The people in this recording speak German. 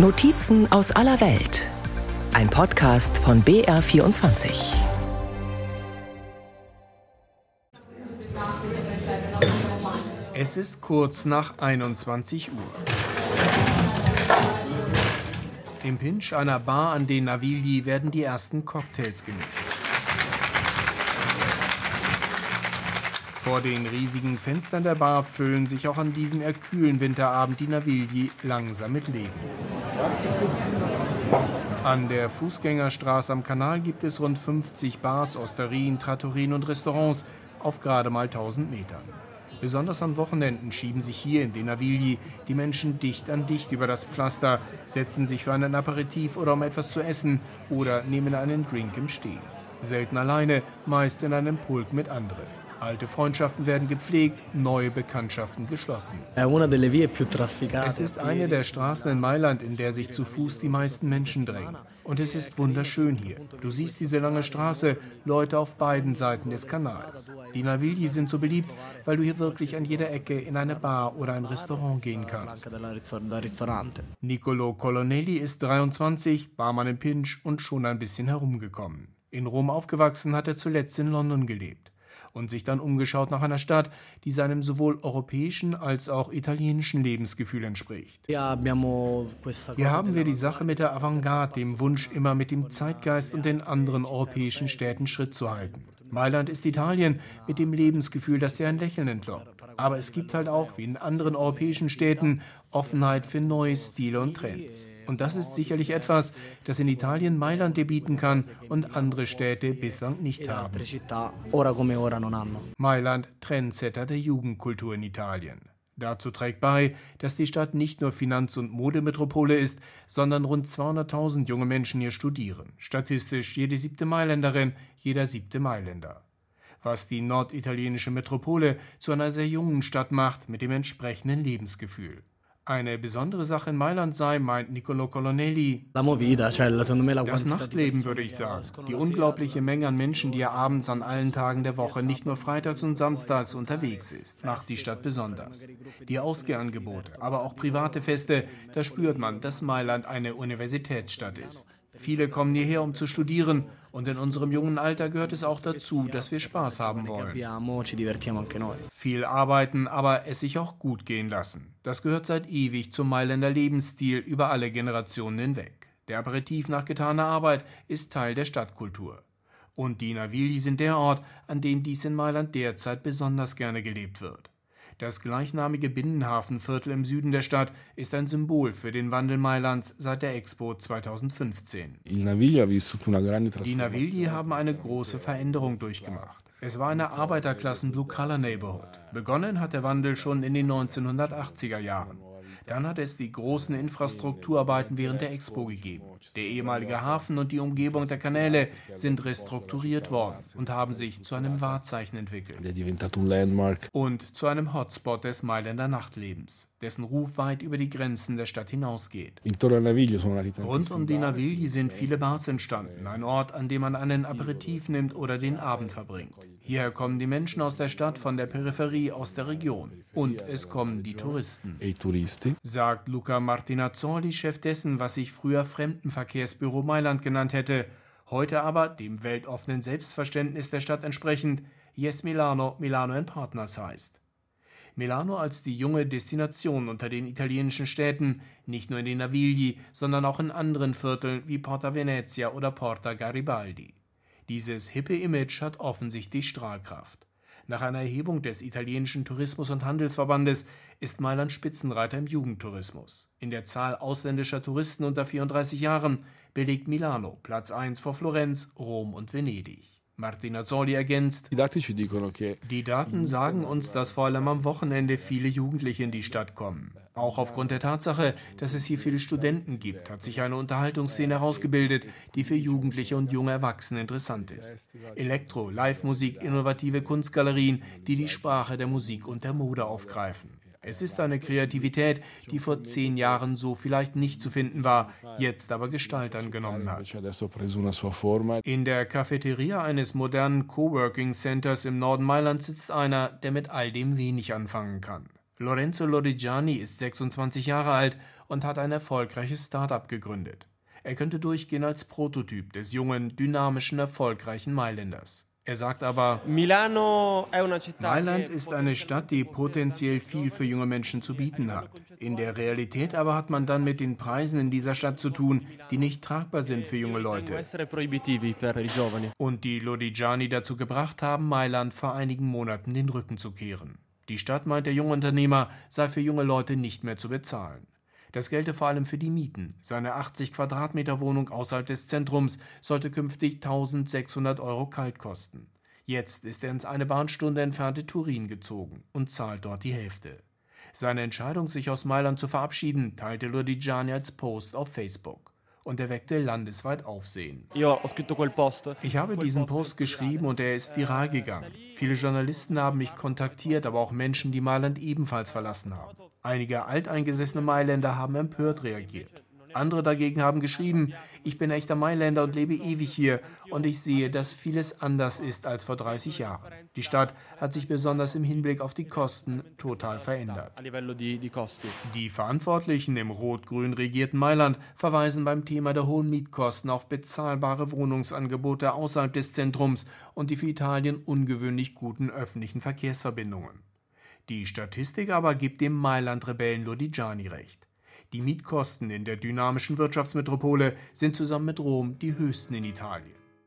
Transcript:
Notizen aus aller Welt. Ein Podcast von BR24. Es ist kurz nach 21 Uhr. Im Pinch einer Bar an den Navigli werden die ersten Cocktails gemischt. Vor den riesigen Fenstern der Bar füllen sich auch an diesem eher kühlen Winterabend die Navigli langsam mit Leben. An der Fußgängerstraße am Kanal gibt es rund 50 Bars, Osterien, Trattorien und Restaurants auf gerade mal 1000 Metern. Besonders an Wochenenden schieben sich hier in den Navigli die Menschen dicht an dicht über das Pflaster, setzen sich für einen Aperitif oder um etwas zu essen oder nehmen einen Drink im Stehen. Selten alleine, meist in einem Pulk mit anderen. Alte Freundschaften werden gepflegt, neue Bekanntschaften geschlossen. Es ist eine der Straßen in Mailand, in der sich zu Fuß die meisten Menschen drängen. Und es ist wunderschön hier. Du siehst diese lange Straße, Leute auf beiden Seiten des Kanals. Die Navigli sind so beliebt, weil du hier wirklich an jeder Ecke in eine Bar oder ein Restaurant gehen kannst. Nicolo Colonnelli ist 23, Barmann im Pinch und schon ein bisschen herumgekommen. In Rom aufgewachsen, hat er zuletzt in London gelebt und sich dann umgeschaut nach einer Stadt, die seinem sowohl europäischen als auch italienischen Lebensgefühl entspricht. Hier haben wir die Sache mit der Avantgarde, dem Wunsch, immer mit dem Zeitgeist und den anderen europäischen Städten Schritt zu halten. Mailand ist Italien mit dem Lebensgefühl, das dir ein Lächeln entlockt. Aber es gibt halt auch, wie in anderen europäischen Städten, Offenheit für neue Stile und Trends. Und das ist sicherlich etwas, das in Italien Mailand dir bieten kann und andere Städte bislang nicht haben. Mailand, Trendsetter der Jugendkultur in Italien. Dazu trägt bei, dass die Stadt nicht nur Finanz- und Modemetropole ist, sondern rund 200.000 junge Menschen hier studieren. Statistisch jede siebte Mailänderin, jeder siebte Mailänder. Was die norditalienische Metropole zu einer sehr jungen Stadt macht mit dem entsprechenden Lebensgefühl. Eine besondere Sache in Mailand sei, meint Niccolo Colonnelli, das Nachtleben, würde ich sagen. Die unglaubliche Menge an Menschen, die ja abends an allen Tagen der Woche, nicht nur freitags und samstags unterwegs ist, macht die Stadt besonders. Die Ausgehangebote, aber auch private Feste, da spürt man, dass Mailand eine Universitätsstadt ist. Viele kommen hierher, um zu studieren. Und in unserem jungen Alter gehört es auch dazu, dass wir Spaß haben wollen. Viel arbeiten, aber es sich auch gut gehen lassen. Das gehört seit ewig zum Mailänder Lebensstil über alle Generationen hinweg. Der Aperitif nach getaner Arbeit ist Teil der Stadtkultur. Und die Navigli sind der Ort, an dem dies in Mailand derzeit besonders gerne gelebt wird. Das gleichnamige Binnenhafenviertel im Süden der Stadt ist ein Symbol für den Wandel Mailands seit der Expo 2015. Die Navigli haben eine große Veränderung durchgemacht. Es war eine Arbeiterklassen Blue-Color-Neighborhood. Begonnen hat der Wandel schon in den 1980er Jahren. Dann hat es die großen Infrastrukturarbeiten während der Expo gegeben. Der ehemalige Hafen und die Umgebung der Kanäle sind restrukturiert worden und haben sich zu einem Wahrzeichen entwickelt. Und zu einem Hotspot des Mailänder Nachtlebens, dessen Ruf weit über die Grenzen der Stadt hinausgeht. Rund um die Navigli sind viele Bars entstanden, ein Ort, an dem man einen Aperitif nimmt oder den Abend verbringt. Hierher kommen die Menschen aus der Stadt, von der Peripherie, aus der Region. Und es kommen die Touristen. Sagt Luca Martinazzoli, Chef dessen, was sich früher Fremdenverkehrsbüro Mailand genannt hätte, heute aber dem weltoffenen Selbstverständnis der Stadt entsprechend Yes Milano, Milano Partners heißt. Milano als die junge Destination unter den italienischen Städten, nicht nur in den Navigli, sondern auch in anderen Vierteln wie Porta Venezia oder Porta Garibaldi. Dieses hippe Image hat offensichtlich Strahlkraft. Nach einer Erhebung des italienischen Tourismus- und Handelsverbandes ist Mailand Spitzenreiter im Jugendtourismus. In der Zahl ausländischer Touristen unter 34 Jahren belegt Milano Platz 1 vor Florenz, Rom und Venedig. Martina Zolli ergänzt, die Daten sagen uns, dass vor allem am Wochenende viele Jugendliche in die Stadt kommen. Auch aufgrund der Tatsache, dass es hier viele Studenten gibt, hat sich eine Unterhaltungsszene herausgebildet, die für Jugendliche und junge Erwachsene interessant ist. Elektro, Live-Musik, innovative Kunstgalerien, die die Sprache der Musik und der Mode aufgreifen. Es ist eine Kreativität, die vor zehn Jahren so vielleicht nicht zu finden war, jetzt aber Gestalt angenommen hat. In der Cafeteria eines modernen Coworking Centers im Norden Mailands sitzt einer, der mit all dem wenig anfangen kann. Lorenzo Lodigiani ist 26 Jahre alt und hat ein erfolgreiches Start-up gegründet. Er könnte durchgehen als Prototyp des jungen, dynamischen, erfolgreichen Mailänders. Er sagt aber, Mailand ist eine Stadt, die potenziell viel für junge Menschen zu bieten hat. In der Realität aber hat man dann mit den Preisen in dieser Stadt zu tun, die nicht tragbar sind für junge Leute. Und die Lodigiani dazu gebracht haben, Mailand vor einigen Monaten den Rücken zu kehren. Die Stadt, meint der Jungunternehmer, sei für junge Leute nicht mehr zu bezahlen. Das gelte vor allem für die Mieten. Seine 80 Quadratmeter Wohnung außerhalb des Zentrums sollte künftig 1600 Euro kalt kosten. Jetzt ist er ins eine Bahnstunde entfernte Turin gezogen und zahlt dort die Hälfte. Seine Entscheidung, sich aus Mailand zu verabschieden, teilte Lodigiani als Post auf Facebook und erweckte landesweit Aufsehen. Ich habe diesen Post geschrieben und er ist viral gegangen. Viele Journalisten haben mich kontaktiert, aber auch Menschen, die Mailand ebenfalls verlassen haben. Einige alteingesessene Mailänder haben empört reagiert. Andere dagegen haben geschrieben, ich bin echter Mailänder und lebe ewig hier und ich sehe, dass vieles anders ist als vor 30 Jahren. Die Stadt hat sich besonders im Hinblick auf die Kosten total verändert. Die Verantwortlichen im rot-grün regierten Mailand verweisen beim Thema der hohen Mietkosten auf bezahlbare Wohnungsangebote außerhalb des Zentrums und die für Italien ungewöhnlich guten öffentlichen Verkehrsverbindungen. Die Statistik aber gibt dem Mailand-Rebellen Lodigiani recht. Die Mietkosten in der dynamischen Wirtschaftsmetropole sind zusammen mit Rom die höchsten in Italien.